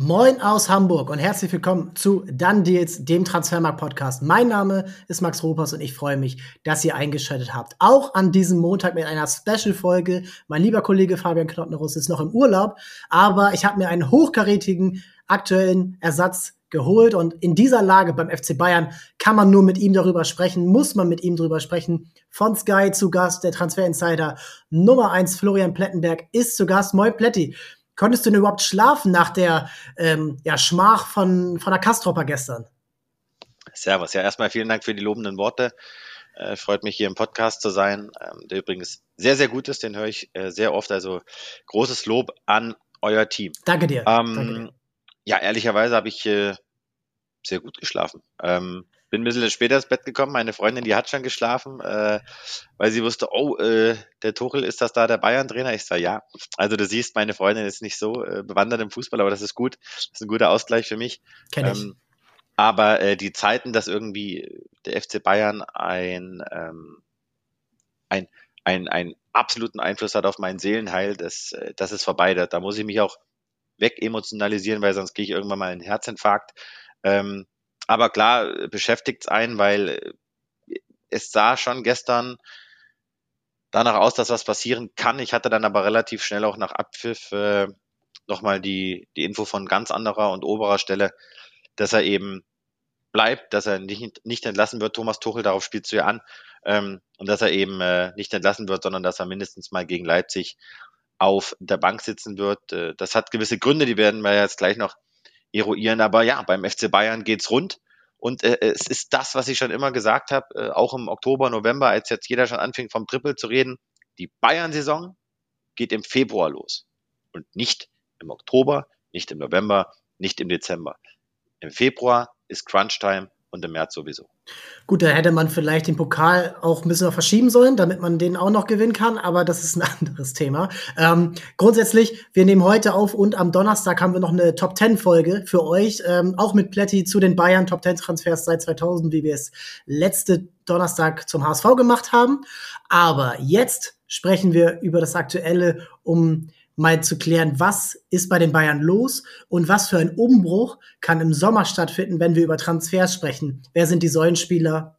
Moin aus Hamburg und herzlich willkommen zu Dann Deals, dem Transfermarkt-Podcast. Mein Name ist Max Ropers und ich freue mich, dass ihr eingeschaltet habt. Auch an diesem Montag mit einer Special-Folge. Mein lieber Kollege Fabian Knottenruss ist noch im Urlaub, aber ich habe mir einen hochkarätigen aktuellen Ersatz geholt und in dieser Lage beim FC Bayern kann man nur mit ihm darüber sprechen, muss man mit ihm darüber sprechen. Von Sky zu Gast, der Transfer Insider Nummer eins Florian Plettenberg ist zu Gast. Moin Pletti. Konntest du denn überhaupt schlafen nach der ähm, ja, Schmach von, von der Kastropper gestern? Servus. Ja, erstmal vielen Dank für die lobenden Worte. Äh, freut mich hier im Podcast zu sein, ähm, der übrigens sehr, sehr gut ist. Den höre ich äh, sehr oft. Also großes Lob an euer Team. Danke dir. Ähm, Danke dir. Ja, ehrlicherweise habe ich äh, sehr gut geschlafen. Ähm, bin ein bisschen später ins Bett gekommen. Meine Freundin, die hat schon geschlafen, äh, weil sie wusste, oh, äh, der Tuchel, ist das da der Bayern-Trainer? Ich sage, ja. Also du siehst, meine Freundin ist nicht so äh, bewandert im Fußball, aber das ist gut. Das ist ein guter Ausgleich für mich. Kenn ich. Ähm, aber äh, die Zeiten, dass irgendwie der FC Bayern ein, ähm, ein, ein, ein absoluten Einfluss hat auf mein Seelenheil, das, äh, das ist vorbei. Da, da muss ich mich auch wegemotionalisieren, weil sonst gehe ich irgendwann mal in einen Herzinfarkt. Ähm, aber klar, beschäftigt es einen, weil äh, es sah schon gestern danach aus, dass was passieren kann. Ich hatte dann aber relativ schnell auch nach Abpfiff äh, nochmal die, die Info von ganz anderer und oberer Stelle, dass er eben bleibt, dass er nicht, nicht entlassen wird. Thomas Tuchel, darauf spielst du ja an. Ähm, und dass er eben äh, nicht entlassen wird, sondern dass er mindestens mal gegen Leipzig auf der Bank sitzen wird. Äh, das hat gewisse Gründe, die werden wir jetzt gleich noch eruieren. Aber ja, beim FC Bayern geht's rund. Und äh, es ist das, was ich schon immer gesagt habe, äh, auch im Oktober, November, als jetzt jeder schon anfing vom Triple zu reden. Die Bayern-Saison geht im Februar los. Und nicht im Oktober, nicht im November, nicht im Dezember. Im Februar ist Crunch-Time und im März sowieso. Gut, da hätte man vielleicht den Pokal auch ein bisschen noch verschieben sollen, damit man den auch noch gewinnen kann, aber das ist ein anderes Thema. Ähm, grundsätzlich, wir nehmen heute auf und am Donnerstag haben wir noch eine Top 10 Folge für euch, ähm, auch mit Pletti zu den Bayern Top 10 Transfers seit 2000, wie wir es letzte Donnerstag zum HSV gemacht haben. Aber jetzt sprechen wir über das Aktuelle um mal zu klären, was ist bei den Bayern los und was für ein Umbruch kann im Sommer stattfinden, wenn wir über Transfers sprechen. Wer sind die Säulenspieler?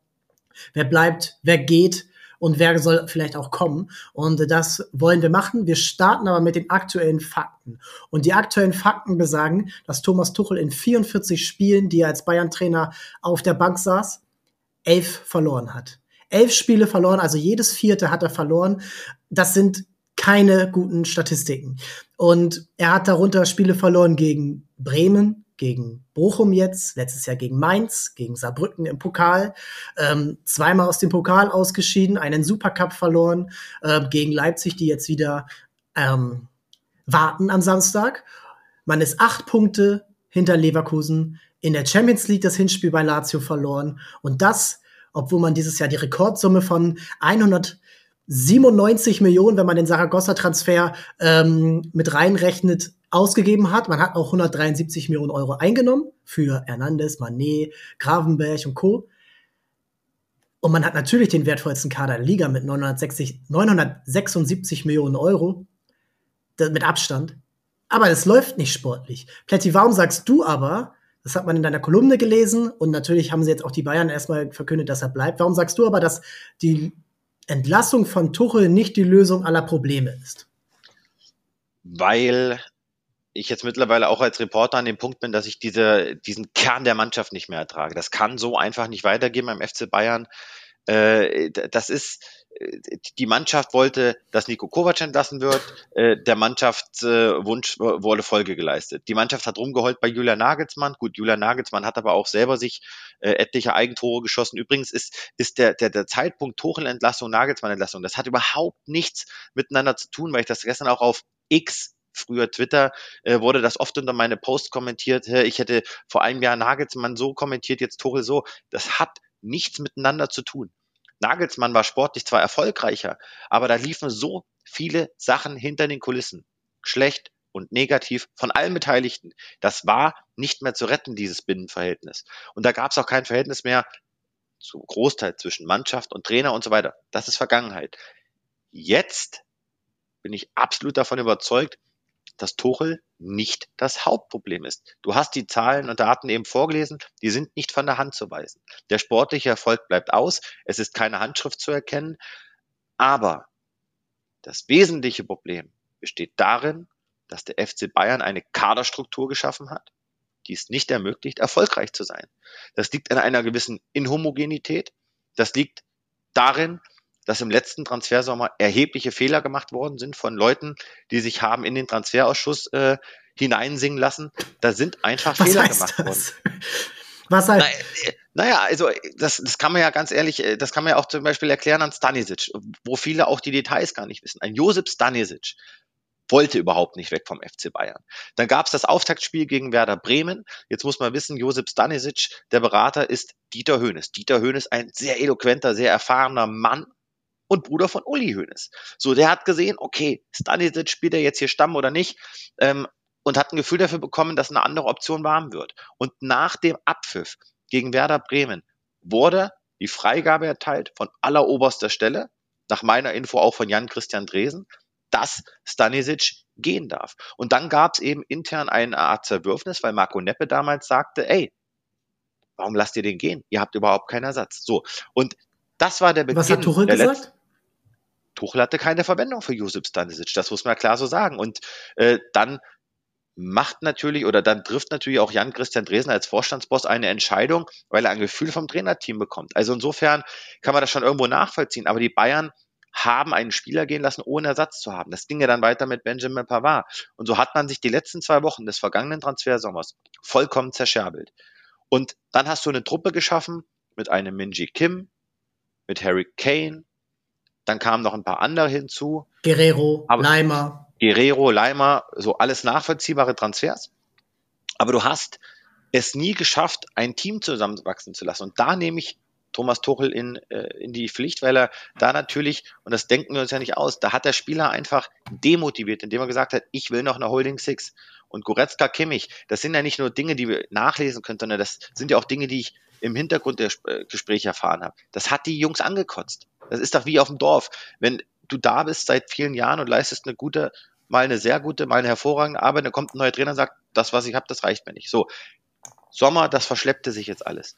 Wer bleibt? Wer geht? Und wer soll vielleicht auch kommen? Und das wollen wir machen. Wir starten aber mit den aktuellen Fakten. Und die aktuellen Fakten besagen, dass Thomas Tuchel in 44 Spielen, die er als Bayern-Trainer auf der Bank saß, elf verloren hat. Elf Spiele verloren, also jedes vierte hat er verloren. Das sind keine guten Statistiken. Und er hat darunter Spiele verloren gegen Bremen, gegen Bochum jetzt, letztes Jahr gegen Mainz, gegen Saarbrücken im Pokal, ähm, zweimal aus dem Pokal ausgeschieden, einen Supercup verloren, äh, gegen Leipzig, die jetzt wieder ähm, warten am Samstag. Man ist acht Punkte hinter Leverkusen, in der Champions League das Hinspiel bei Lazio verloren und das, obwohl man dieses Jahr die Rekordsumme von 100 97 Millionen, wenn man den Saragossa-Transfer ähm, mit reinrechnet, ausgegeben hat. Man hat auch 173 Millionen Euro eingenommen für Hernandez, Manet, Gravenberg und Co. Und man hat natürlich den wertvollsten Kader der Liga mit 960, 976 Millionen Euro mit Abstand. Aber es läuft nicht sportlich. Pletti, warum sagst du aber, das hat man in deiner Kolumne gelesen und natürlich haben sie jetzt auch die Bayern erstmal verkündet, dass er bleibt. Warum sagst du aber, dass die Entlassung von Tuchel nicht die Lösung aller Probleme ist? Weil ich jetzt mittlerweile auch als Reporter an dem Punkt bin, dass ich diese, diesen Kern der Mannschaft nicht mehr ertrage. Das kann so einfach nicht weitergehen beim FC Bayern. Äh, das ist, die Mannschaft wollte, dass Nico Kovac entlassen wird. Äh, der Mannschaftswunsch wurde Folge geleistet. Die Mannschaft hat rumgeheult bei Julia Nagelsmann. Gut, Julia Nagelsmann hat aber auch selber sich etliche Eigentore geschossen. Übrigens ist, ist der, der, der Zeitpunkt Tuchel-Entlassung, Nagelsmann-Entlassung, das hat überhaupt nichts miteinander zu tun, weil ich das gestern auch auf X früher Twitter, äh, wurde das oft unter meine Posts kommentiert. Ich hätte vor einem Jahr Nagelsmann so kommentiert, jetzt Tuchel so. Das hat nichts miteinander zu tun. Nagelsmann war sportlich zwar erfolgreicher, aber da liefen so viele Sachen hinter den Kulissen. Schlecht und negativ von allen Beteiligten. Das war nicht mehr zu retten, dieses Binnenverhältnis. Und da gab es auch kein Verhältnis mehr zu Großteil zwischen Mannschaft und Trainer und so weiter. Das ist Vergangenheit. Jetzt bin ich absolut davon überzeugt, dass Tuchel nicht das Hauptproblem ist. Du hast die Zahlen und Daten eben vorgelesen, die sind nicht von der Hand zu weisen. Der sportliche Erfolg bleibt aus, es ist keine Handschrift zu erkennen, aber das wesentliche Problem besteht darin, dass der FC Bayern eine Kaderstruktur geschaffen hat, die es nicht ermöglicht, erfolgreich zu sein. Das liegt an einer gewissen Inhomogenität. Das liegt darin, dass im letzten Transfersommer erhebliche Fehler gemacht worden sind von Leuten, die sich haben in den Transferausschuss äh, hineinsingen lassen. Da sind einfach Was Fehler gemacht das? worden. Was heißt? Na, naja, also das, das kann man ja ganz ehrlich, äh, das kann man ja auch zum Beispiel erklären an Stanisic, wo viele auch die Details gar nicht wissen. Ein Josip Stanisic wollte überhaupt nicht weg vom FC Bayern. Dann gab es das Auftaktspiel gegen Werder Bremen. Jetzt muss man wissen, Josip Stanisic, der Berater, ist Dieter Höhnes. Dieter Höhnes, ein sehr eloquenter, sehr erfahrener Mann, und Bruder von Uli Hoeneß. So, der hat gesehen, okay, Stanisic spielt er jetzt hier Stamm oder nicht, ähm, und hat ein Gefühl dafür bekommen, dass eine andere Option warm wird. Und nach dem Abpfiff gegen Werder Bremen wurde die Freigabe erteilt von alleroberster Stelle, nach meiner Info auch von Jan-Christian Dresen, dass Stanisic gehen darf. Und dann gab es eben intern eine Art Zerwürfnis, weil Marco Neppe damals sagte, ey, warum lasst ihr den gehen? Ihr habt überhaupt keinen Ersatz. So. Und das war der Beginn. Was hat Tuchel gesagt? Tuchel hatte keine Verwendung für Josip Stanisic, das muss man klar so sagen. Und äh, dann macht natürlich oder dann trifft natürlich auch Jan Christian Dresen als Vorstandsboss eine Entscheidung, weil er ein Gefühl vom Trainerteam bekommt. Also insofern kann man das schon irgendwo nachvollziehen. Aber die Bayern haben einen Spieler gehen lassen, ohne Ersatz zu haben. Das ging ja dann weiter mit Benjamin Pavard. Und so hat man sich die letzten zwei Wochen des vergangenen Transfersommers vollkommen zerscherbelt. Und dann hast du eine Truppe geschaffen mit einem Minji Kim, mit Harry Kane, dann kamen noch ein paar andere hinzu. Guerrero, Aber Leimer. Guerrero, Leimer, so alles nachvollziehbare Transfers. Aber du hast es nie geschafft, ein Team zusammenwachsen zu lassen. Und da nehme ich Thomas Tuchel in, äh, in die Pflicht, weil er da natürlich, und das denken wir uns ja nicht aus, da hat der Spieler einfach demotiviert, indem er gesagt hat, ich will noch eine Holding Six. Und Goretzka, Kimmich, das sind ja nicht nur Dinge, die wir nachlesen können, sondern das sind ja auch Dinge, die ich im Hintergrund der äh, Gespräche erfahren habe. Das hat die Jungs angekotzt. Das ist doch wie auf dem Dorf. Wenn du da bist seit vielen Jahren und leistest eine gute, mal eine sehr gute, mal eine hervorragende Arbeit, dann kommt ein neuer Trainer und sagt, das, was ich habe, das reicht mir nicht. So, Sommer, das verschleppte sich jetzt alles.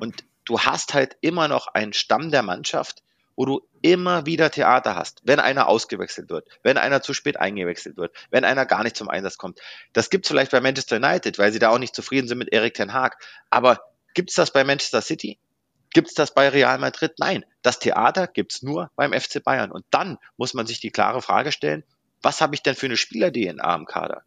Und du hast halt immer noch einen Stamm der Mannschaft, wo du immer wieder Theater hast, wenn einer ausgewechselt wird, wenn einer zu spät eingewechselt wird, wenn einer gar nicht zum Einsatz kommt. Das gibt es vielleicht bei Manchester United, weil sie da auch nicht zufrieden sind mit Erik Ten Haag. Aber gibt es das bei Manchester City? Gibt es das bei Real Madrid? Nein, das Theater gibt es nur beim FC Bayern. Und dann muss man sich die klare Frage stellen, was habe ich denn für eine Spieler-DNA im Kader?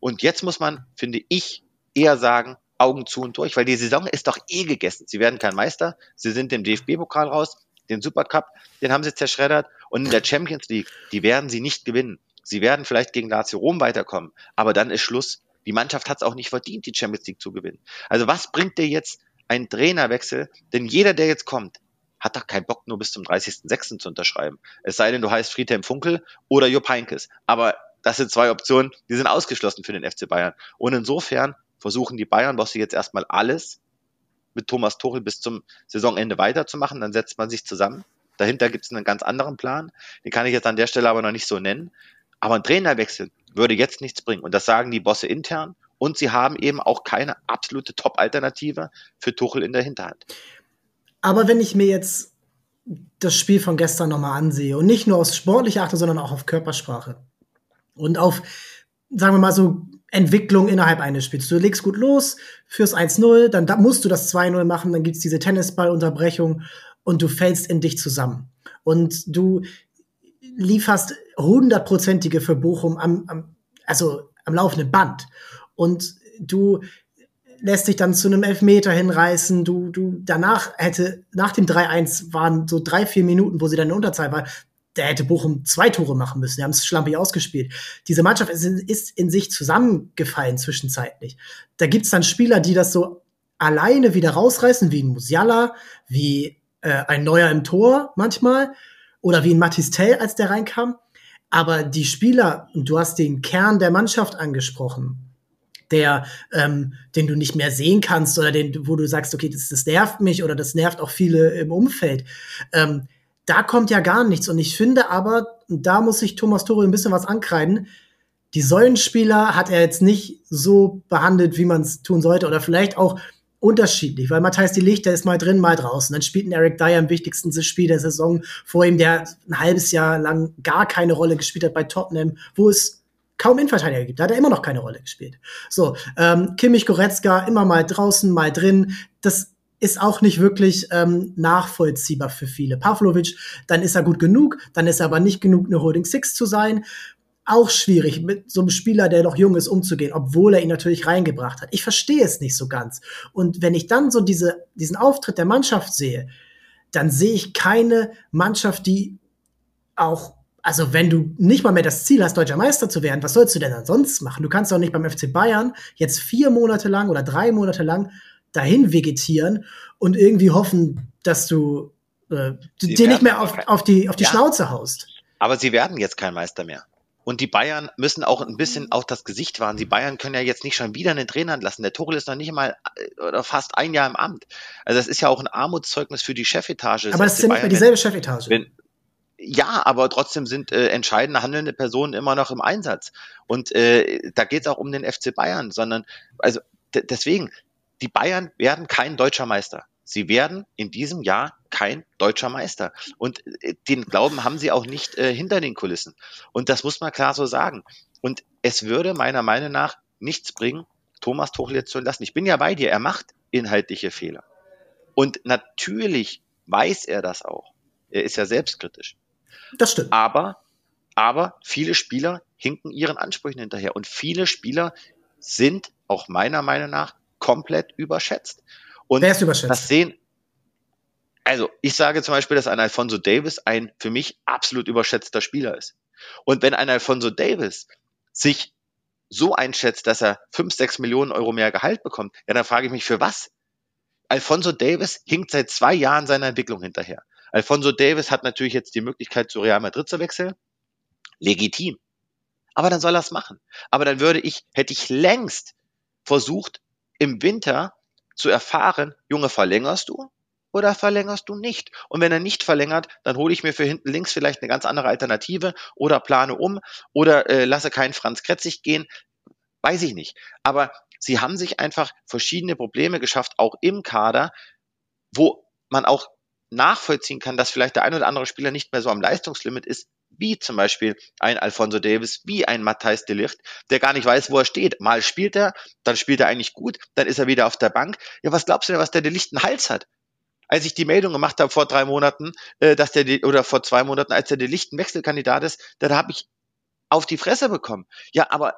Und jetzt muss man, finde ich, eher sagen, Augen zu und durch, weil die Saison ist doch eh gegessen. Sie werden kein Meister, sie sind im DFB-Pokal raus, den Supercup, den haben sie zerschreddert und in der Champions League, die werden sie nicht gewinnen. Sie werden vielleicht gegen Lazio Rom weiterkommen, aber dann ist Schluss. Die Mannschaft hat es auch nicht verdient, die Champions League zu gewinnen. Also was bringt dir jetzt ein Trainerwechsel, denn jeder, der jetzt kommt, hat doch keinen Bock, nur bis zum 30.06. zu unterschreiben. Es sei denn, du heißt Friedhelm Funkel oder Jupp Heynckes. Aber das sind zwei Optionen, die sind ausgeschlossen für den FC Bayern. Und insofern versuchen die Bayern-Bosse jetzt erstmal alles mit Thomas Tuchel bis zum Saisonende weiterzumachen. Dann setzt man sich zusammen. Dahinter gibt es einen ganz anderen Plan. Den kann ich jetzt an der Stelle aber noch nicht so nennen. Aber ein Trainerwechsel würde jetzt nichts bringen. Und das sagen die Bosse intern. Und sie haben eben auch keine absolute Top-Alternative für Tuchel in der Hinterhand. Aber wenn ich mir jetzt das Spiel von gestern nochmal ansehe und nicht nur aus sportlicher achte, sondern auch auf Körpersprache und auf, sagen wir mal so, Entwicklung innerhalb eines Spiels. Du legst gut los, fürs 1-0, dann da musst du das 2-0 machen, dann gibt's diese Tennisballunterbrechung und du fällst in dich zusammen. Und du lieferst hundertprozentige für Bochum am, am, also am laufenden Band und du lässt dich dann zu einem Elfmeter hinreißen. Du, du, danach hätte, nach dem 3-1 waren so drei, vier Minuten, wo sie dann in Unterzahl war. Da hätte Bochum zwei Tore machen müssen. Die haben es schlampig ausgespielt. Diese Mannschaft ist in, ist in sich zusammengefallen zwischenzeitlich. Da gibt's dann Spieler, die das so alleine wieder rausreißen, wie ein Musiala, wie äh, ein Neuer im Tor manchmal oder wie ein Matistel, als der reinkam. Aber die Spieler, du hast den Kern der Mannschaft angesprochen, der, ähm, den du nicht mehr sehen kannst oder den, wo du sagst, okay, das, das nervt mich oder das nervt auch viele im Umfeld. Ähm, da kommt ja gar nichts. Und ich finde aber, da muss sich Thomas Tuchel ein bisschen was ankreiden, die Säulenspieler hat er jetzt nicht so behandelt, wie man es tun sollte. Oder vielleicht auch unterschiedlich, weil Matthias die Licht, der ist mal drin, mal draußen. Dann spielt ein Eric Dyer im wichtigsten Spiel der Saison vor ihm, der ein halbes Jahr lang gar keine Rolle gespielt hat bei Tottenham, wo es kaum Innenverteidiger gibt. Da hat er immer noch keine Rolle gespielt. So, ähm, Kimmich Goretzka immer mal draußen, mal drin. Das ist auch nicht wirklich ähm, nachvollziehbar für viele. Pavlovic, dann ist er gut genug, dann ist er aber nicht genug, eine Holding Six zu sein auch schwierig, mit so einem Spieler, der noch jung ist, umzugehen, obwohl er ihn natürlich reingebracht hat. Ich verstehe es nicht so ganz. Und wenn ich dann so diese, diesen Auftritt der Mannschaft sehe, dann sehe ich keine Mannschaft, die auch, also wenn du nicht mal mehr das Ziel hast, deutscher Meister zu werden, was sollst du denn dann sonst machen? Du kannst doch nicht beim FC Bayern jetzt vier Monate lang oder drei Monate lang dahin vegetieren und irgendwie hoffen, dass du äh, dir nicht mehr auf, auf die, auf die ja, Schnauze haust. Aber sie werden jetzt kein Meister mehr. Und die Bayern müssen auch ein bisschen mhm. auch das Gesicht wahren. Die Bayern können ja jetzt nicht schon wieder einen Trainer entlassen. Der Tuchel ist noch nicht mal äh, oder fast ein Jahr im Amt. Also das ist ja auch ein Armutszeugnis für die Chefetage. Aber es ist ja nicht mehr dieselbe Chefetage. Wenn, ja, aber trotzdem sind äh, entscheidende handelnde Personen immer noch im Einsatz. Und äh, da geht es auch um den FC Bayern, sondern also deswegen, die Bayern werden kein deutscher Meister. Sie werden in diesem Jahr kein deutscher Meister. Und äh, den Glauben haben sie auch nicht äh, hinter den Kulissen. Und das muss man klar so sagen. Und es würde meiner Meinung nach nichts bringen, Thomas Tuchel jetzt zu entlassen. Ich bin ja bei dir, er macht inhaltliche Fehler. Und natürlich weiß er das auch. Er ist ja selbstkritisch. Das stimmt. Aber, aber viele Spieler hinken ihren Ansprüchen hinterher. Und viele Spieler sind auch meiner Meinung nach komplett überschätzt. Und Wer ist überschätzt? Das sehen, also ich sage zum Beispiel, dass ein Alfonso Davis ein für mich absolut überschätzter Spieler ist. Und wenn ein Alfonso Davis sich so einschätzt, dass er fünf, sechs Millionen Euro mehr Gehalt bekommt, ja, dann frage ich mich, für was? Alfonso Davis hinkt seit zwei Jahren seiner Entwicklung hinterher. Alfonso Davis hat natürlich jetzt die Möglichkeit, zu Real Madrid zu wechseln. Legitim. Aber dann soll er es machen. Aber dann würde ich, hätte ich längst versucht, im Winter zu erfahren, Junge, verlängerst du oder verlängerst du nicht? Und wenn er nicht verlängert, dann hole ich mir für hinten links vielleicht eine ganz andere Alternative oder plane um oder äh, lasse keinen Franz Kretzig gehen. Weiß ich nicht. Aber sie haben sich einfach verschiedene Probleme geschafft, auch im Kader, wo man auch nachvollziehen kann, dass vielleicht der ein oder andere Spieler nicht mehr so am Leistungslimit ist, wie zum Beispiel ein Alfonso Davis, wie ein Matthijs de Ligt, der gar nicht weiß, wo er steht. Mal spielt er, dann spielt er eigentlich gut, dann ist er wieder auf der Bank. Ja, was glaubst du denn, was der de Ligt einen Hals hat? Als ich die Meldung gemacht habe vor drei Monaten, äh, dass der oder vor zwei Monaten, als der de Ligt ein Wechselkandidat ist, dann habe ich auf die Fresse bekommen. Ja, aber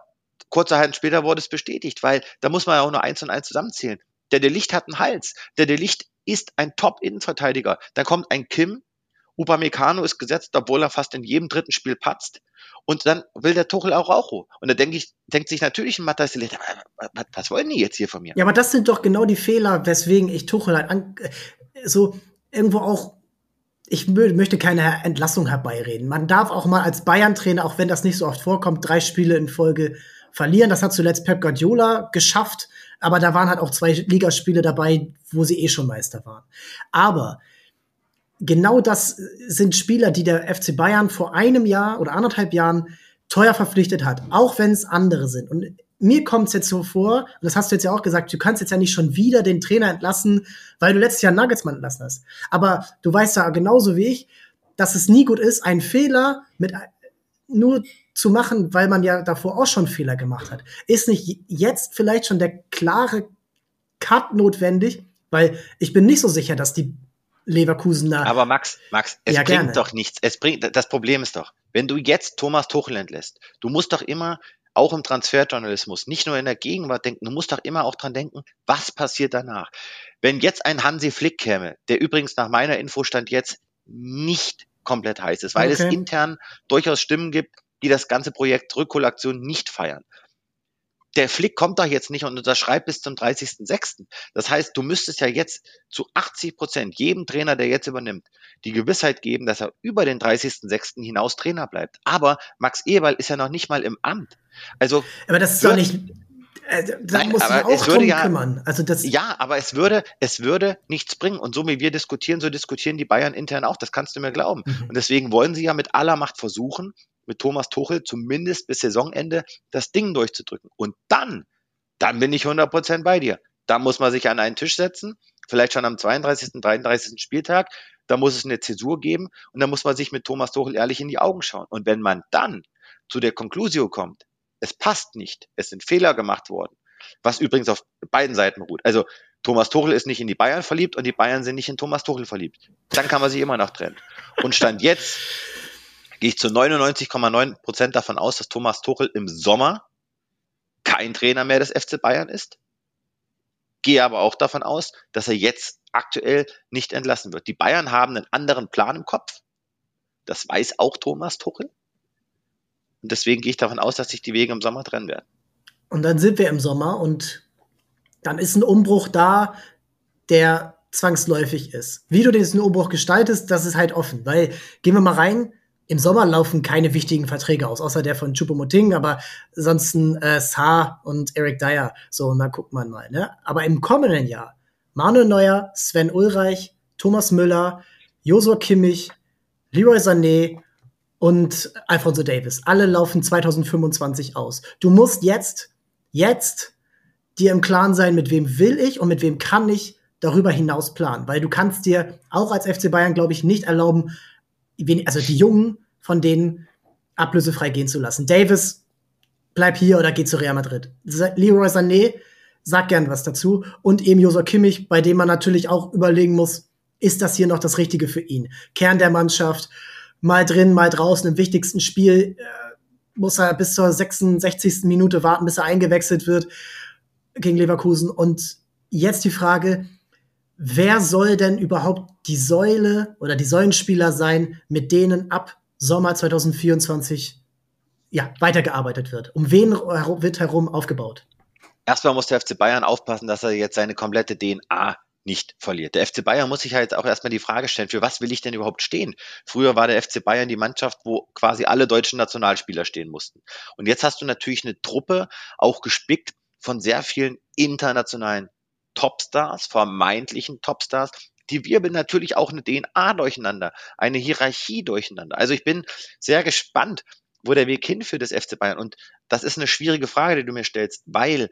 kurzerhand später wurde es bestätigt, weil da muss man ja auch nur eins und eins zusammenzählen. Der de Ligt hat einen Hals. Der de Ligt ist ein Top-Innenverteidiger. Dann kommt ein Kim, Upamecano ist gesetzt, obwohl er fast in jedem dritten Spiel patzt. Und dann will der Tuchel auch Raucho. Und da denke ich, denkt sich natürlich ein Matthias was, was wollen die jetzt hier von mir? Ja, aber das sind doch genau die Fehler, weswegen ich Tuchel halt an, so irgendwo auch ich möchte keine Entlassung herbeireden. Man darf auch mal als Bayern-Trainer, auch wenn das nicht so oft vorkommt, drei Spiele in Folge verlieren. Das hat zuletzt Pep Guardiola geschafft, aber da waren halt auch zwei Ligaspiele dabei, wo sie eh schon Meister waren. Aber genau das sind Spieler, die der FC Bayern vor einem Jahr oder anderthalb Jahren teuer verpflichtet hat, auch wenn es andere sind. Und mir kommt es jetzt so vor, und das hast du jetzt ja auch gesagt, du kannst jetzt ja nicht schon wieder den Trainer entlassen, weil du letztes Jahr Nuggetsmann entlassen hast. Aber du weißt ja genauso wie ich, dass es nie gut ist, einen Fehler mit nur zu machen, weil man ja davor auch schon Fehler gemacht hat. Ist nicht jetzt vielleicht schon der klare Cut notwendig? Weil ich bin nicht so sicher, dass die Leverkusen da. Aber Max, Max, es ja, bringt gerne. doch nichts. Es bringt, das Problem ist doch, wenn du jetzt Thomas Tuchel entlässt, du musst doch immer auch im Transferjournalismus, nicht nur in der Gegenwart denken, du musst doch immer auch dran denken, was passiert danach. Wenn jetzt ein Hansi Flick käme, der übrigens nach meiner Infostand jetzt nicht komplett heiß ist, weil okay. es intern durchaus Stimmen gibt, die das ganze Projekt Rückkollektion nicht feiern der Flick kommt doch jetzt nicht und unterschreibt bis zum 30.06. Das heißt, du müsstest ja jetzt zu 80 Prozent jedem Trainer, der jetzt übernimmt, die Gewissheit geben, dass er über den 30.06. hinaus Trainer bleibt. Aber Max Eberl ist ja noch nicht mal im Amt. Also. Aber das ist doch nicht, äh, da Nein, muss aber auch es würde ja, kümmern. Also das ja, aber es würde, es würde nichts bringen. Und so wie wir diskutieren, so diskutieren die Bayern intern auch. Das kannst du mir glauben. Mhm. Und deswegen wollen sie ja mit aller Macht versuchen, mit Thomas Tuchel zumindest bis Saisonende das Ding durchzudrücken. Und dann, dann bin ich 100% bei dir. Da muss man sich an einen Tisch setzen, vielleicht schon am 32., 33. Spieltag. Da muss es eine Zäsur geben und da muss man sich mit Thomas Tuchel ehrlich in die Augen schauen. Und wenn man dann zu der Conclusio kommt, es passt nicht, es sind Fehler gemacht worden, was übrigens auf beiden Seiten ruht. Also Thomas Tuchel ist nicht in die Bayern verliebt und die Bayern sind nicht in Thomas Tuchel verliebt. Dann kann man sich immer noch trennen. Und Stand jetzt gehe ich zu 99,9 Prozent davon aus, dass Thomas Tuchel im Sommer kein Trainer mehr des FC Bayern ist. Gehe aber auch davon aus, dass er jetzt aktuell nicht entlassen wird. Die Bayern haben einen anderen Plan im Kopf. Das weiß auch Thomas Tuchel. Und deswegen gehe ich davon aus, dass sich die Wege im Sommer trennen werden. Und dann sind wir im Sommer und dann ist ein Umbruch da, der zwangsläufig ist. Wie du diesen Umbruch gestaltest, das ist halt offen, weil gehen wir mal rein. Im Sommer laufen keine wichtigen Verträge aus, außer der von Chupomoting, aber ansonsten äh, Saar und Eric Dyer. So, und dann guckt man mal. Ne? Aber im kommenden Jahr Manuel Neuer, Sven Ulreich, Thomas Müller, Josua Kimmich, Leroy Sané und Alfonso Davis. Alle laufen 2025 aus. Du musst jetzt, jetzt dir im Klaren sein, mit wem will ich und mit wem kann ich darüber hinaus planen. Weil du kannst dir auch als FC Bayern, glaube ich, nicht erlauben, also die Jungen von denen ablösefrei gehen zu lassen. Davis, bleib hier oder geh zu Real Madrid. Leroy Sané, sag gern was dazu. Und eben Josua Kimmich, bei dem man natürlich auch überlegen muss, ist das hier noch das Richtige für ihn? Kern der Mannschaft, mal drin, mal draußen. Im wichtigsten Spiel äh, muss er bis zur 66. Minute warten, bis er eingewechselt wird gegen Leverkusen. Und jetzt die Frage, wer soll denn überhaupt die Säule oder die Säulenspieler sein, mit denen ab Sommer 2024 ja, weitergearbeitet wird? Um wen wird herum aufgebaut? Erstmal muss der FC Bayern aufpassen, dass er jetzt seine komplette DNA nicht verliert. Der FC Bayern muss sich halt auch erstmal die Frage stellen, für was will ich denn überhaupt stehen? Früher war der FC Bayern die Mannschaft, wo quasi alle deutschen Nationalspieler stehen mussten. Und jetzt hast du natürlich eine Truppe auch gespickt von sehr vielen internationalen Topstars, vermeintlichen Topstars, die wirbeln natürlich auch eine DNA durcheinander, eine Hierarchie durcheinander. Also ich bin sehr gespannt, wo der Weg hinführt des FC Bayern. Und das ist eine schwierige Frage, die du mir stellst, weil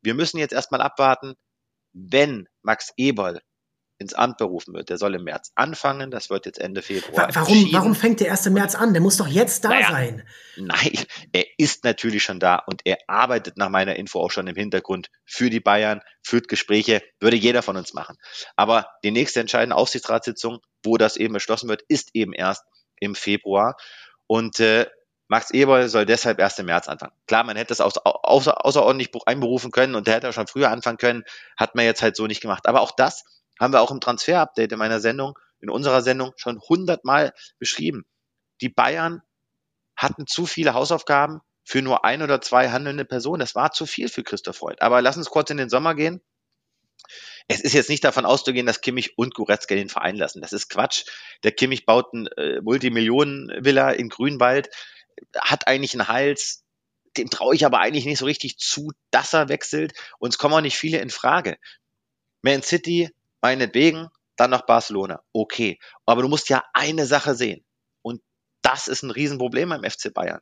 wir müssen jetzt erstmal abwarten, wenn Max Eberl ins Amt berufen wird. Der soll im März anfangen, das wird jetzt Ende Februar. Warum, warum fängt der 1. März an? Der muss doch jetzt da naja, sein. Nein, er ist natürlich schon da und er arbeitet nach meiner Info auch schon im Hintergrund für die Bayern, führt Gespräche, würde jeder von uns machen. Aber die nächste entscheidende Aufsichtsratssitzung, wo das eben beschlossen wird, ist eben erst im Februar. Und äh, Max Eberl soll deshalb erst im März anfangen. Klar, man hätte das außer, außer, außerordentlich einberufen können und der hätte auch schon früher anfangen können, hat man jetzt halt so nicht gemacht. Aber auch das haben wir auch im Transfer-Update in meiner Sendung, in unserer Sendung schon hundertmal beschrieben. Die Bayern hatten zu viele Hausaufgaben für nur ein oder zwei handelnde Personen. Das war zu viel für Christoph Freud. Aber lass uns kurz in den Sommer gehen. Es ist jetzt nicht davon auszugehen, dass Kimmich und Goretzka den Verein lassen. Das ist Quatsch. Der Kimmich baut ein äh, Multimillionen-Villa in Grünwald, hat eigentlich einen Hals, dem traue ich aber eigentlich nicht so richtig zu, dass er wechselt. Und es kommen auch nicht viele in Frage. Man City meinetwegen, dann nach Barcelona. Okay. Aber du musst ja eine Sache sehen. Und das ist ein Riesenproblem beim FC Bayern.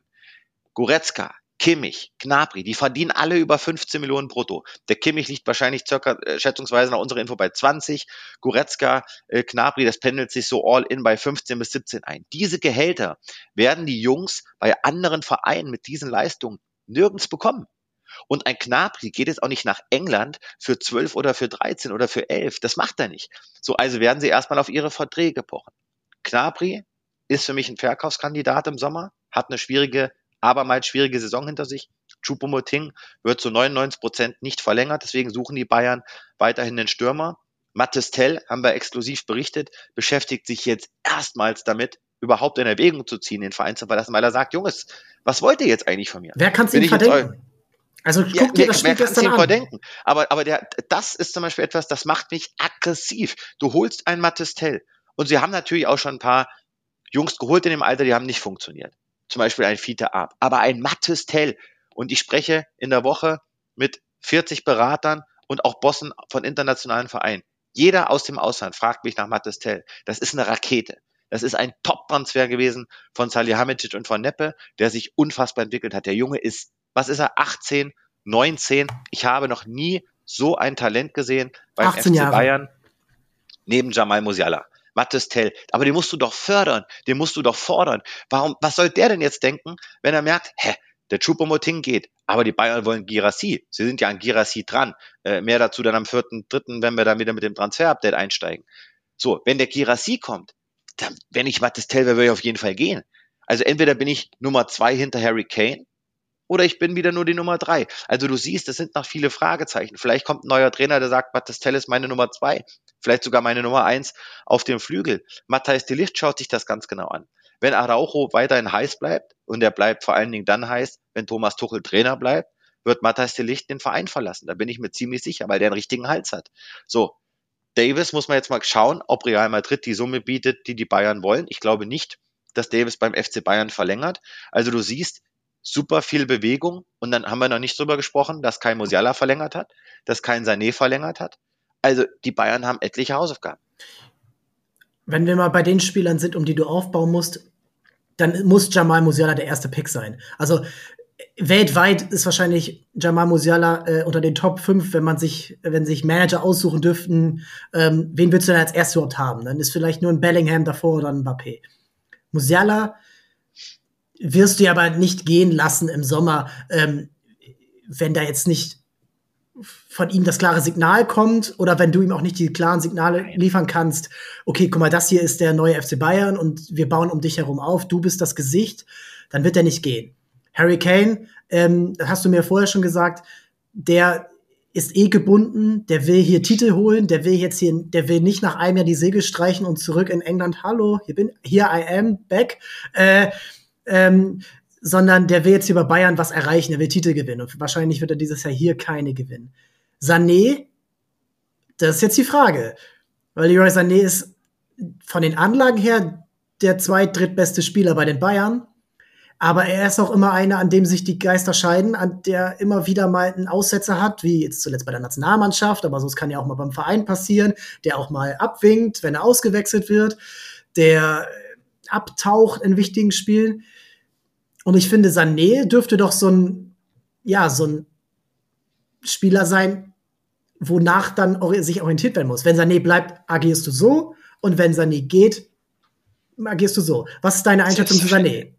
Goretzka, Kimmich, Gnabry, die verdienen alle über 15 Millionen brutto. Der Kimmich liegt wahrscheinlich circa, äh, schätzungsweise nach unserer Info bei 20. Goretzka, äh, Gnabry, das pendelt sich so all in bei 15 bis 17 ein. Diese Gehälter werden die Jungs bei anderen Vereinen mit diesen Leistungen nirgends bekommen. Und ein Knabri geht jetzt auch nicht nach England für 12 oder für 13 oder für 11. Das macht er nicht. So, also werden sie erstmal auf ihre Verträge pochen. Knabri ist für mich ein Verkaufskandidat im Sommer, hat eine schwierige, abermals schwierige Saison hinter sich. Choupo-Moting wird zu 99 Prozent nicht verlängert, deswegen suchen die Bayern weiterhin den Stürmer. Mattes Tell, haben wir exklusiv berichtet, beschäftigt sich jetzt erstmals damit, überhaupt in Erwägung zu ziehen, den Verein zu verlassen, weil er sagt, Junges, was wollt ihr jetzt eigentlich von mir? Wer kann es ihm verdenken? Also guck ja, dir das Spiel gestern an. Denken. Aber, aber der, das ist zum Beispiel etwas, das macht mich aggressiv. Du holst ein Mattistell. Und sie haben natürlich auch schon ein paar Jungs geholt in dem Alter, die haben nicht funktioniert. Zum Beispiel ein Fiete Ab. Aber ein Mattistell. Und ich spreche in der Woche mit 40 Beratern und auch Bossen von internationalen Vereinen. Jeder aus dem Ausland fragt mich nach Mattistell. Das ist eine Rakete. Das ist ein Top-Transfer gewesen von Salihamidzic und von Neppe, der sich unfassbar entwickelt hat. Der Junge ist, was ist er, 18, 19? Ich habe noch nie so ein Talent gesehen beim FC Jahre. Bayern neben Jamal Musiala. Mattes Tell. Aber den musst du doch fördern, den musst du doch fordern. Warum, was soll der denn jetzt denken, wenn er merkt, hä, der Choupo-Moting geht, aber die Bayern wollen Girassi. Sie sind ja an Girassi dran. Äh, mehr dazu dann am vierten, dritten, wenn wir dann wieder mit dem Transfer-Update einsteigen. So, wenn der Girassi kommt, dann, wenn ich Mattes Tell wäre, würde ich auf jeden Fall gehen. Also entweder bin ich Nummer zwei hinter Harry Kane oder ich bin wieder nur die Nummer drei. Also du siehst, es sind noch viele Fragezeichen. Vielleicht kommt ein neuer Trainer, der sagt, Mattes Tell ist meine Nummer zwei, vielleicht sogar meine Nummer eins auf dem Flügel. Matthijs de Licht schaut sich das ganz genau an. Wenn Araujo weiterhin heiß bleibt, und er bleibt vor allen Dingen dann heiß, wenn Thomas Tuchel Trainer bleibt, wird Matthijs de Licht den Verein verlassen. Da bin ich mir ziemlich sicher, weil der einen richtigen Hals hat. So, Davis muss man jetzt mal schauen, ob Real Madrid die Summe bietet, die die Bayern wollen. Ich glaube nicht, dass Davis beim FC Bayern verlängert. Also du siehst, super viel Bewegung. Und dann haben wir noch nicht drüber gesprochen, dass kein Musiala verlängert hat, dass kein Sané verlängert hat. Also die Bayern haben etliche Hausaufgaben. Wenn wir mal bei den Spielern sind, um die du aufbauen musst, dann muss Jamal Musiala der erste Pick sein. Also weltweit ist wahrscheinlich Jamal Musiala äh, unter den Top 5, wenn man sich, wenn sich Manager aussuchen dürften, ähm, wen willst du denn als erstes überhaupt haben? Dann ist vielleicht nur ein Bellingham davor oder ein Mbappé. Musiala wirst du ja aber nicht gehen lassen im Sommer, ähm, wenn da jetzt nicht von ihm das klare Signal kommt oder wenn du ihm auch nicht die klaren Signale liefern kannst, okay, guck mal, das hier ist der neue FC Bayern und wir bauen um dich herum auf, du bist das Gesicht, dann wird er nicht gehen. Harry Kane, ähm, das hast du mir vorher schon gesagt, der ist eh gebunden, der will hier Titel holen, der will jetzt hier, der will nicht nach einem Jahr die Segel streichen und zurück in England, hallo, hier bin, hier I am back. Äh, ähm, sondern der will jetzt über Bayern was erreichen, er will Titel gewinnen. Und wahrscheinlich wird er dieses Jahr hier keine gewinnen. Sané, das ist jetzt die Frage. Weil Leroy Sané ist von den Anlagen her der zweit-, drittbeste Spieler bei den Bayern. Aber er ist auch immer einer, an dem sich die Geister scheiden, an der immer wieder mal einen Aussetzer hat, wie jetzt zuletzt bei der Nationalmannschaft, aber so kann ja auch mal beim Verein passieren, der auch mal abwinkt, wenn er ausgewechselt wird, der abtaucht in wichtigen Spielen. Und ich finde, Sané dürfte doch so ein, ja, so ein Spieler sein, wonach dann sich orientiert werden muss. Wenn Sané bleibt, agierst du so. Und wenn Sané geht, agierst du so. Was ist deine Einschätzung zu Sané?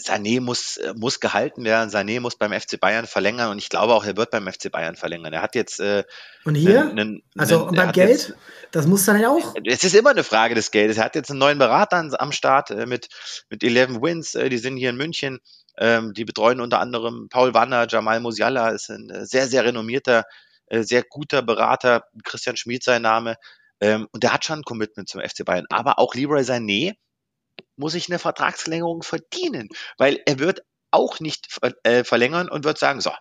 Sané muss, muss gehalten werden. Sané muss beim FC Bayern verlängern und ich glaube auch, er wird beim FC Bayern verlängern. Er hat jetzt. Äh, und hier? Einen, einen, also und beim Geld? Jetzt, das muss dann ja auch. Es ist immer eine Frage des Geldes. Er hat jetzt einen neuen Berater am Start äh, mit, mit 11 Wins. Äh, die sind hier in München. Ähm, die betreuen unter anderem Paul Wanner, Jamal Musiala, ist ein äh, sehr, sehr renommierter, äh, sehr guter Berater. Christian Schmid sein Name. Ähm, und der hat schon ein Commitment zum FC Bayern. Aber auch Leroy Sané muss ich eine Vertragsverlängerung verdienen, weil er wird auch nicht äh, verlängern und wird sagen, so,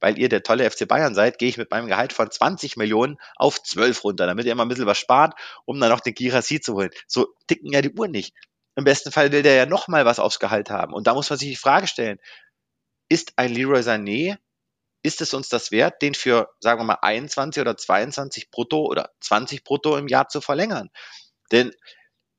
weil ihr der tolle FC Bayern seid, gehe ich mit meinem Gehalt von 20 Millionen auf 12 runter, damit ihr immer ein bisschen was spart, um dann noch den Girassi zu holen. So ticken ja die Uhren nicht. Im besten Fall will der ja noch mal was aufs Gehalt haben. Und da muss man sich die Frage stellen, ist ein Leroy Sané, ist es uns das wert, den für, sagen wir mal, 21 oder 22 brutto oder 20 brutto im Jahr zu verlängern? Denn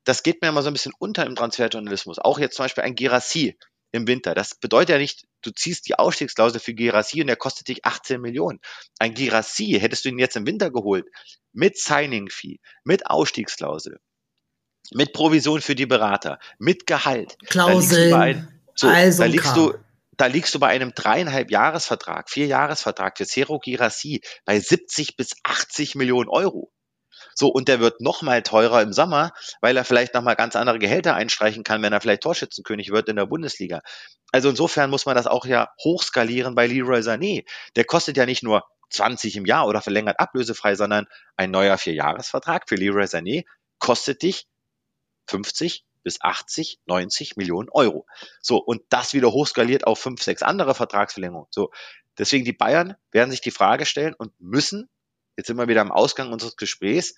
das geht mir immer so ein bisschen unter im Transferjournalismus. Auch jetzt zum Beispiel ein Gerassi im Winter. Das bedeutet ja nicht, du ziehst die Ausstiegsklausel für Gerassi und der kostet dich 18 Millionen. Ein Gerassi, hättest du ihn jetzt im Winter geholt, mit Signing-Fee, mit Ausstiegsklausel, mit Provision für die Berater, mit Gehalt. Klauseln. Da liegst du bei, so, also da liegst du, da liegst du bei einem dreieinhalb Jahresvertrag, vier Jahresvertrag für Cero Girassi bei 70 bis 80 Millionen Euro. So, und der wird noch mal teurer im Sommer, weil er vielleicht noch mal ganz andere Gehälter einstreichen kann, wenn er vielleicht Torschützenkönig wird in der Bundesliga. Also insofern muss man das auch ja hochskalieren bei Leroy Sané. Der kostet ja nicht nur 20 im Jahr oder verlängert ablösefrei, sondern ein neuer Vierjahresvertrag für Leroy Sané kostet dich 50 bis 80, 90 Millionen Euro. So, und das wieder hochskaliert auf fünf, sechs andere Vertragsverlängerungen. So, deswegen die Bayern werden sich die Frage stellen und müssen, jetzt sind wir wieder am Ausgang unseres Gesprächs,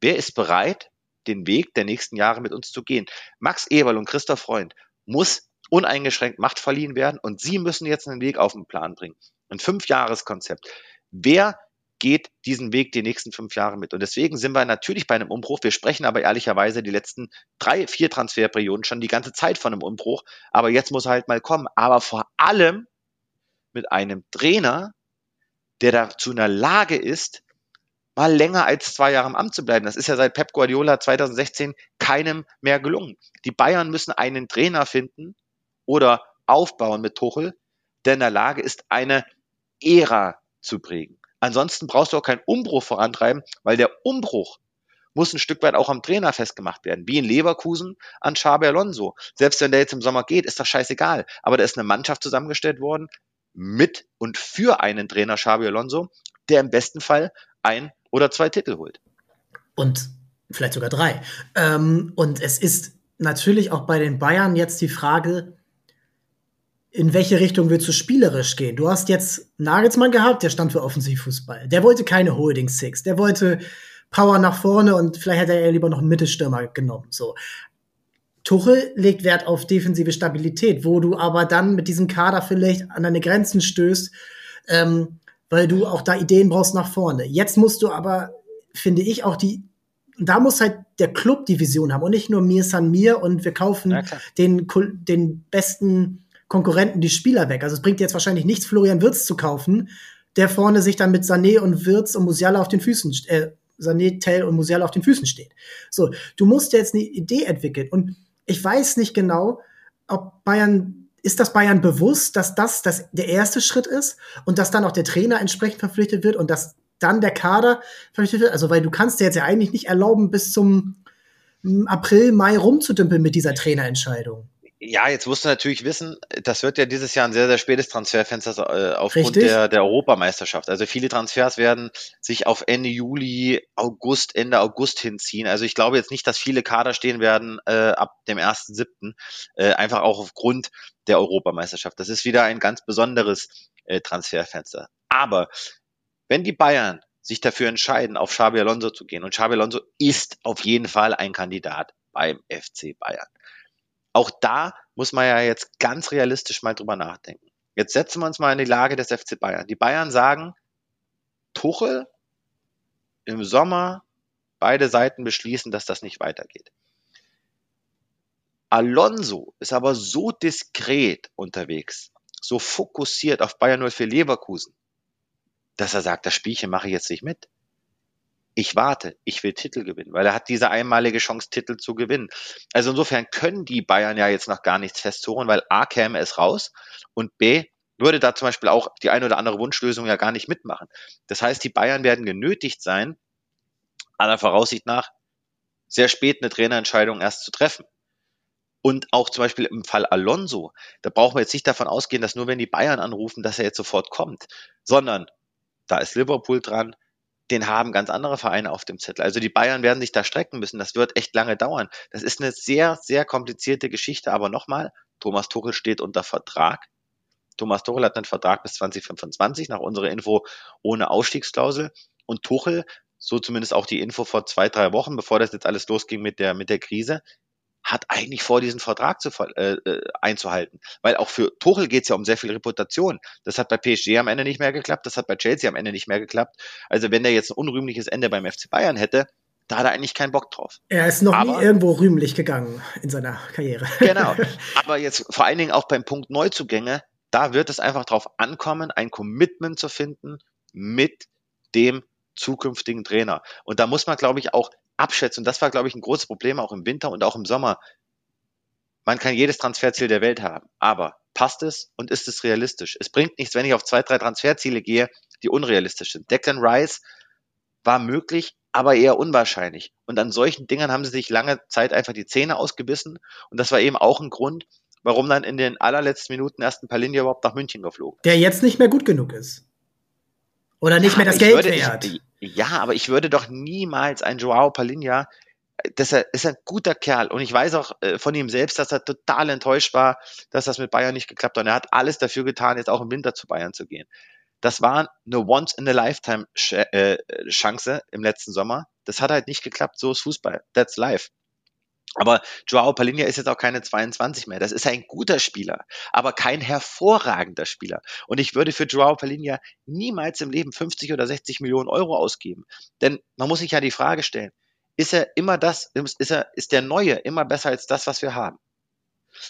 Wer ist bereit, den Weg der nächsten Jahre mit uns zu gehen? Max Eberl und Christoph Freund muss uneingeschränkt Macht verliehen werden und sie müssen jetzt einen Weg auf den Plan bringen. Ein Fünfjahreskonzept. Wer geht diesen Weg die nächsten fünf Jahre mit. Und deswegen sind wir natürlich bei einem Umbruch. Wir sprechen aber ehrlicherweise die letzten drei, vier Transferperioden schon die ganze Zeit von einem Umbruch. Aber jetzt muss er halt mal kommen. Aber vor allem mit einem Trainer, der dazu in der Lage ist, mal länger als zwei Jahre im Amt zu bleiben. Das ist ja seit Pep Guardiola 2016 keinem mehr gelungen. Die Bayern müssen einen Trainer finden oder aufbauen mit Tuchel, der in der Lage ist, eine Ära zu prägen. Ansonsten brauchst du auch keinen Umbruch vorantreiben, weil der Umbruch muss ein Stück weit auch am Trainer festgemacht werden. Wie in Leverkusen an Xabi Alonso. Selbst wenn der jetzt im Sommer geht, ist das scheißegal. Aber da ist eine Mannschaft zusammengestellt worden mit und für einen Trainer Xabi Alonso, der im besten Fall ein oder zwei Titel holt. Und vielleicht sogar drei. Ähm, und es ist natürlich auch bei den Bayern jetzt die Frage, in welche Richtung willst du spielerisch gehen? Du hast jetzt Nagelsmann gehabt, der stand für Offensivfußball. Der wollte keine Holding Six, der wollte Power nach vorne und vielleicht hätte er lieber noch einen Mittelstürmer genommen. So. Tuchel legt Wert auf defensive Stabilität, wo du aber dann mit diesem Kader vielleicht an deine Grenzen stößt, ähm, weil du auch da Ideen brauchst nach vorne. Jetzt musst du aber, finde ich, auch die, da muss halt der Club die Vision haben und nicht nur mir san mir und wir kaufen ja, den, den besten Konkurrenten die Spieler weg. Also es bringt jetzt wahrscheinlich nichts, Florian Wirtz zu kaufen, der vorne sich dann mit Sané und Wirtz und Musiala auf den Füßen, äh, Sané, Tell und Musiala auf den Füßen steht. So, du musst jetzt eine Idee entwickeln und ich weiß nicht genau, ob Bayern, ist das Bayern bewusst, dass das, das der erste Schritt ist und dass dann auch der Trainer entsprechend verpflichtet wird und dass dann der Kader verpflichtet wird? Also, weil du kannst dir jetzt ja eigentlich nicht erlauben, bis zum April, Mai rumzudümpeln mit dieser Trainerentscheidung. Ja, jetzt musst du natürlich wissen, das wird ja dieses Jahr ein sehr, sehr spätes Transferfenster äh, aufgrund der, der Europameisterschaft. Also viele Transfers werden sich auf Ende Juli, August, Ende August hinziehen. Also ich glaube jetzt nicht, dass viele Kader stehen werden äh, ab dem 1.7., äh, einfach auch aufgrund der Europameisterschaft. Das ist wieder ein ganz besonderes äh, Transferfenster. Aber wenn die Bayern sich dafür entscheiden, auf Xabi Alonso zu gehen, und Xabi Alonso ist auf jeden Fall ein Kandidat beim FC Bayern auch da muss man ja jetzt ganz realistisch mal drüber nachdenken. Jetzt setzen wir uns mal in die Lage des FC Bayern. Die Bayern sagen, Tuchel im Sommer beide Seiten beschließen, dass das nicht weitergeht. Alonso ist aber so diskret unterwegs, so fokussiert auf Bayern 04 Leverkusen, dass er sagt, das Spielchen mache ich jetzt nicht mit ich warte, ich will Titel gewinnen, weil er hat diese einmalige Chance, Titel zu gewinnen. Also insofern können die Bayern ja jetzt noch gar nichts festholen, weil A käme es raus und B würde da zum Beispiel auch die eine oder andere Wunschlösung ja gar nicht mitmachen. Das heißt, die Bayern werden genötigt sein, aller Voraussicht nach, sehr spät eine Trainerentscheidung erst zu treffen. Und auch zum Beispiel im Fall Alonso, da brauchen wir jetzt nicht davon ausgehen, dass nur wenn die Bayern anrufen, dass er jetzt sofort kommt, sondern da ist Liverpool dran, den haben ganz andere Vereine auf dem Zettel. Also die Bayern werden sich da strecken müssen. Das wird echt lange dauern. Das ist eine sehr, sehr komplizierte Geschichte. Aber nochmal, Thomas Tuchel steht unter Vertrag. Thomas Tuchel hat einen Vertrag bis 2025, nach unserer Info ohne Ausstiegsklausel. Und Tuchel, so zumindest auch die Info vor zwei, drei Wochen, bevor das jetzt alles losging mit der, mit der Krise, hat eigentlich vor, diesen Vertrag zu, äh, äh, einzuhalten. Weil auch für Tuchel geht es ja um sehr viel Reputation. Das hat bei PSG am Ende nicht mehr geklappt, das hat bei Chelsea am Ende nicht mehr geklappt. Also wenn der jetzt ein unrühmliches Ende beim FC Bayern hätte, da hat er eigentlich keinen Bock drauf. Er ist noch aber, nie irgendwo rühmlich gegangen in seiner Karriere. Genau. Aber jetzt vor allen Dingen auch beim Punkt Neuzugänge, da wird es einfach darauf ankommen, ein Commitment zu finden mit dem zukünftigen Trainer. Und da muss man, glaube ich, auch abschätzen. Und das war, glaube ich, ein großes Problem auch im Winter und auch im Sommer. Man kann jedes Transferziel der Welt haben, aber passt es und ist es realistisch? Es bringt nichts, wenn ich auf zwei, drei Transferziele gehe, die unrealistisch sind. Declan Rice war möglich, aber eher unwahrscheinlich. Und an solchen Dingern haben sie sich lange Zeit einfach die Zähne ausgebissen. Und das war eben auch ein Grund, warum dann in den allerletzten Minuten erst ein Palinja überhaupt nach München geflogen. Der jetzt nicht mehr gut genug ist. Oder nicht ja, mehr das Geld würde, wert. Ich, ja, aber ich würde doch niemals ein Joao Palinha, das ist ein guter Kerl und ich weiß auch äh, von ihm selbst, dass er total enttäuscht war, dass das mit Bayern nicht geklappt hat. Und er hat alles dafür getan, jetzt auch im Winter zu Bayern zu gehen. Das war eine Once-in-a-Lifetime-Chance äh, im letzten Sommer. Das hat halt nicht geklappt. So ist Fußball. That's life. Aber Joao Palinha ist jetzt auch keine 22 mehr. Das ist ein guter Spieler, aber kein hervorragender Spieler. Und ich würde für Joao Palinha niemals im Leben 50 oder 60 Millionen Euro ausgeben. Denn man muss sich ja die Frage stellen, ist er immer das, ist er, ist der Neue immer besser als das, was wir haben?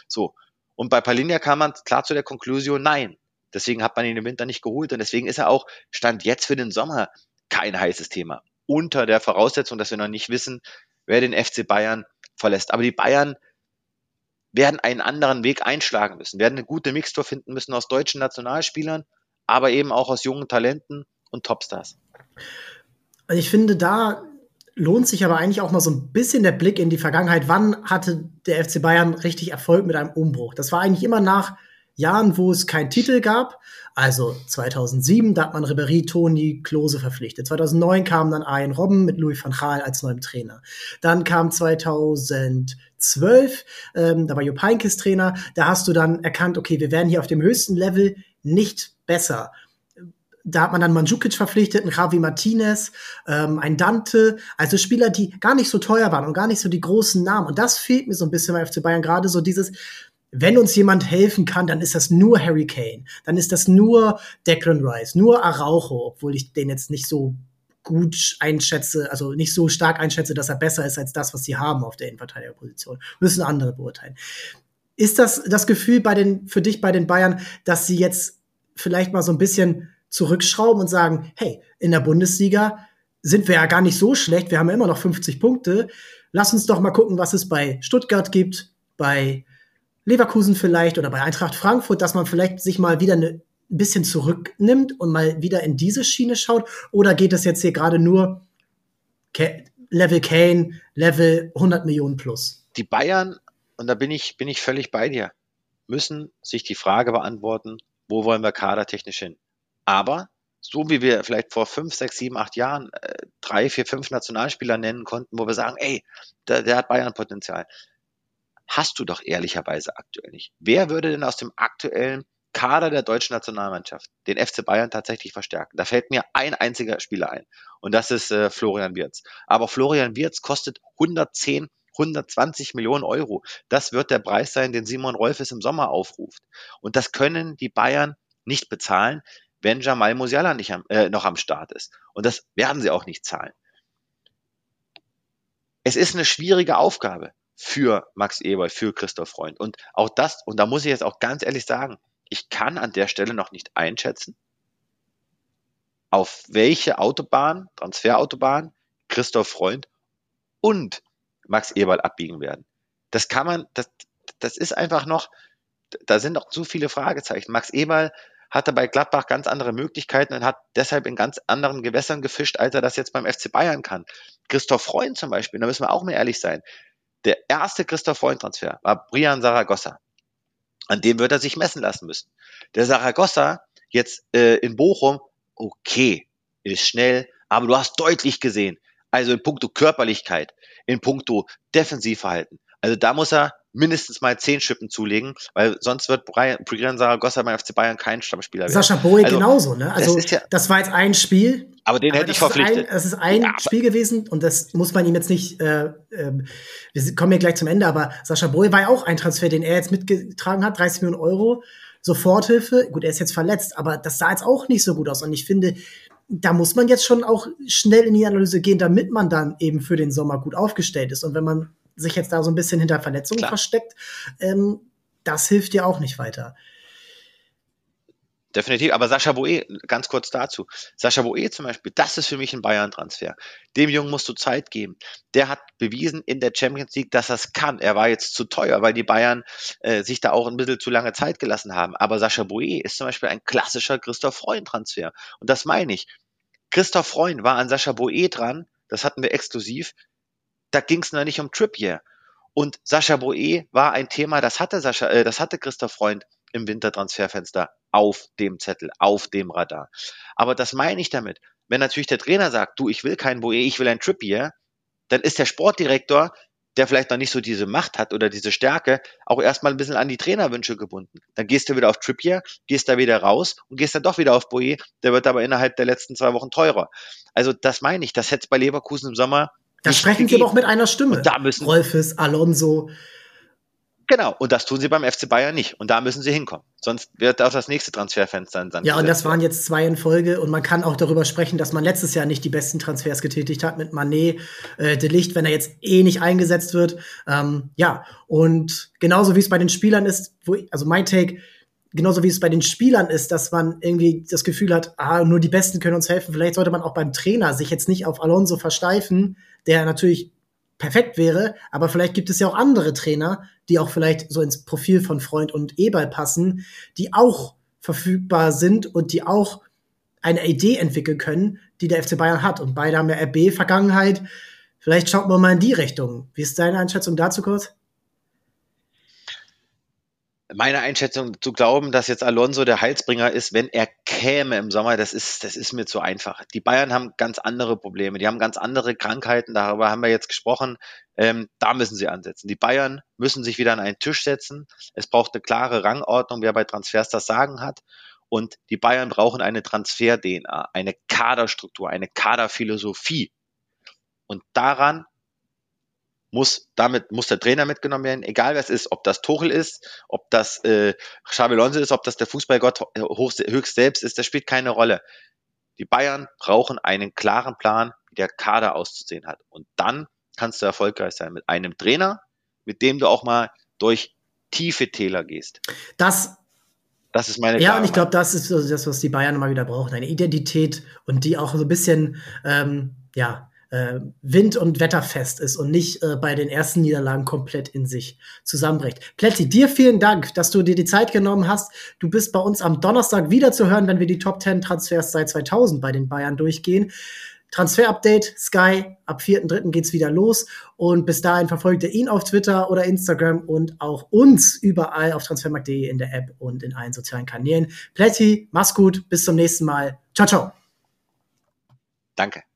So. Und bei Palinha kam man klar zu der Konklusion, nein. Deswegen hat man ihn im Winter nicht geholt und deswegen ist er auch, stand jetzt für den Sommer kein heißes Thema. Unter der Voraussetzung, dass wir noch nicht wissen, wer den FC Bayern verlässt. Aber die Bayern werden einen anderen Weg einschlagen müssen, werden eine gute Mixtur finden müssen aus deutschen Nationalspielern, aber eben auch aus jungen Talenten und Topstars. Also ich finde, da lohnt sich aber eigentlich auch mal so ein bisschen der Blick in die Vergangenheit. Wann hatte der FC Bayern richtig Erfolg mit einem Umbruch? Das war eigentlich immer nach Jahren, wo es keinen Titel gab. Also 2007, da hat man Ribéry, Toni, Klose verpflichtet. 2009 kam dann Ian Robben mit Louis van Gaal als neuem Trainer. Dann kam 2012, ähm, da war Jupp Heynckes Trainer. Da hast du dann erkannt, okay, wir werden hier auf dem höchsten Level nicht besser da hat man dann Mandzukic verpflichtet, ein Javi Martinez, ähm, ein Dante, also Spieler, die gar nicht so teuer waren und gar nicht so die großen Namen. Und das fehlt mir so ein bisschen bei FC Bayern, gerade so dieses, wenn uns jemand helfen kann, dann ist das nur Harry Kane. Dann ist das nur Declan Rice, nur Araujo, obwohl ich den jetzt nicht so gut einschätze, also nicht so stark einschätze, dass er besser ist als das, was sie haben auf der Innenverteidigerposition. Müssen andere beurteilen. Ist das das Gefühl bei den, für dich bei den Bayern, dass sie jetzt vielleicht mal so ein bisschen zurückschrauben und sagen, hey, in der Bundesliga sind wir ja gar nicht so schlecht, wir haben ja immer noch 50 Punkte. Lass uns doch mal gucken, was es bei Stuttgart gibt, bei Leverkusen vielleicht oder bei Eintracht Frankfurt, dass man vielleicht sich mal wieder ein bisschen zurücknimmt und mal wieder in diese Schiene schaut? Oder geht es jetzt hier gerade nur Level Kane, Level 100 Millionen plus? Die Bayern, und da bin ich, bin ich völlig bei dir, müssen sich die Frage beantworten, wo wollen wir kadertechnisch hin? Aber so wie wir vielleicht vor fünf, sechs, sieben, acht Jahren äh, drei, vier, fünf Nationalspieler nennen konnten, wo wir sagen, ey, der, der hat Bayern-Potenzial hast du doch ehrlicherweise aktuell nicht. Wer würde denn aus dem aktuellen Kader der deutschen Nationalmannschaft den FC Bayern tatsächlich verstärken? Da fällt mir ein einziger Spieler ein und das ist äh, Florian Wirz. Aber Florian Wirz kostet 110 120 Millionen Euro. Das wird der Preis sein, den Simon Rolfes im Sommer aufruft. Und das können die Bayern nicht bezahlen, wenn Jamal Musiala nicht am, äh, noch am Start ist. Und das werden sie auch nicht zahlen. Es ist eine schwierige Aufgabe für Max Eberl, für Christoph Freund. Und auch das, und da muss ich jetzt auch ganz ehrlich sagen, ich kann an der Stelle noch nicht einschätzen, auf welche Autobahn, Transferautobahn, Christoph Freund und Max Eberl abbiegen werden. Das kann man, das, das ist einfach noch, da sind noch zu viele Fragezeichen. Max Eberl hatte bei Gladbach ganz andere Möglichkeiten und hat deshalb in ganz anderen Gewässern gefischt, als er das jetzt beim FC Bayern kann. Christoph Freund zum Beispiel, da müssen wir auch mal ehrlich sein, der erste Christoph Freund-Transfer war Brian Saragossa. An dem wird er sich messen lassen müssen. Der Saragossa jetzt äh, in Bochum, okay, ist schnell, aber du hast deutlich gesehen, also in puncto Körperlichkeit, in puncto Defensivverhalten. Also da muss er mindestens mal zehn Schippen zulegen, weil sonst wird Brian, Saragossa beim FC Bayern kein Stammspieler werden. Sascha Boe also, genauso, ne? Also das, ja, das, war jetzt ein Spiel. Aber den aber hätte ich verpflichtet. Ein, das ist ein ja, Spiel gewesen und das muss man ihm jetzt nicht, äh, äh, wir kommen ja gleich zum Ende, aber Sascha Boe war ja auch ein Transfer, den er jetzt mitgetragen hat, 30 Millionen Euro. Soforthilfe, gut, er ist jetzt verletzt, aber das sah jetzt auch nicht so gut aus. Und ich finde, da muss man jetzt schon auch schnell in die Analyse gehen, damit man dann eben für den Sommer gut aufgestellt ist. Und wenn man sich jetzt da so ein bisschen hinter Verletzungen Klar. versteckt, ähm, das hilft dir auch nicht weiter. Definitiv, aber Sascha Boe, ganz kurz dazu. Sascha Boe zum Beispiel, das ist für mich ein Bayern-Transfer. Dem Jungen musst du Zeit geben. Der hat bewiesen in der Champions League, dass er es kann. Er war jetzt zu teuer, weil die Bayern äh, sich da auch ein bisschen zu lange Zeit gelassen haben. Aber Sascha Boe ist zum Beispiel ein klassischer Christoph Freund-Transfer. Und das meine ich. Christoph Freund war an Sascha Boe dran, das hatten wir exklusiv, da ging es noch nicht um Trippier. Und Sascha Boe war ein Thema, das hatte Sascha, äh, das hatte Christoph Freund im Wintertransferfenster auf dem Zettel, auf dem Radar. Aber das meine ich damit. Wenn natürlich der Trainer sagt, du, ich will keinen Boe, ich will ein Trippier, dann ist der Sportdirektor, der vielleicht noch nicht so diese Macht hat oder diese Stärke, auch erstmal ein bisschen an die Trainerwünsche gebunden. Dann gehst du wieder auf Trippier, gehst da wieder raus und gehst dann doch wieder auf Boe, der wird aber innerhalb der letzten zwei Wochen teurer. Also das meine ich, das hätte es bei Leverkusen im Sommer Da sprechen gegeben. sie aber auch mit einer Stimme. Und da müssen Rolfes, Alonso. Genau, und das tun sie beim FC Bayern nicht. Und da müssen sie hinkommen. Sonst wird auch das nächste Transferfenster dann. Ja, und das waren jetzt zwei in Folge. Und man kann auch darüber sprechen, dass man letztes Jahr nicht die besten Transfers getätigt hat mit Manet, äh, De Licht, wenn er jetzt eh nicht eingesetzt wird. Ähm, ja, und genauso wie es bei den Spielern ist, wo, also mein Take, genauso wie es bei den Spielern ist, dass man irgendwie das Gefühl hat, ah, nur die Besten können uns helfen. Vielleicht sollte man auch beim Trainer sich jetzt nicht auf Alonso versteifen, der natürlich perfekt wäre, aber vielleicht gibt es ja auch andere Trainer, die auch vielleicht so ins Profil von Freund und Eberl passen, die auch verfügbar sind und die auch eine Idee entwickeln können, die der FC Bayern hat. Und beide haben ja RB-Vergangenheit. Vielleicht schaut man mal in die Richtung. Wie ist deine Einschätzung dazu kurz? Meine Einschätzung zu glauben, dass jetzt Alonso der Heilsbringer ist, wenn er käme im Sommer, das ist, das ist mir zu einfach. Die Bayern haben ganz andere Probleme, die haben ganz andere Krankheiten, darüber haben wir jetzt gesprochen. Ähm, da müssen sie ansetzen. Die Bayern müssen sich wieder an einen Tisch setzen. Es braucht eine klare Rangordnung, wer bei Transfers das Sagen hat. Und die Bayern brauchen eine Transfer-DNA, eine Kaderstruktur, eine Kaderphilosophie. Und daran muss damit muss der Trainer mitgenommen werden, egal wer es ist, ob das Tuchel ist, ob das äh, Xabi Alonso ist, ob das der Fußballgott hoch, höchst selbst ist, das spielt keine Rolle. Die Bayern brauchen einen klaren Plan, wie der Kader auszusehen hat. Und dann kannst du erfolgreich sein mit einem Trainer, mit dem du auch mal durch tiefe Täler gehst. Das das ist meine Ja, und ich glaube, das ist das, was die Bayern mal wieder brauchen. Eine Identität und die auch so ein bisschen, ähm, ja, äh, wind- und wetterfest ist und nicht äh, bei den ersten Niederlagen komplett in sich zusammenbricht. Plätti, dir vielen Dank, dass du dir die Zeit genommen hast. Du bist bei uns am Donnerstag wieder zu hören, wenn wir die Top 10 Transfers seit 2000 bei den Bayern durchgehen. Transfer-Update, Sky, ab 4.3. geht's wieder los. Und bis dahin verfolgt ihr ihn auf Twitter oder Instagram und auch uns überall auf transfermarkt.de in der App und in allen sozialen Kanälen. Plätti, mach's gut, bis zum nächsten Mal. Ciao, ciao. Danke.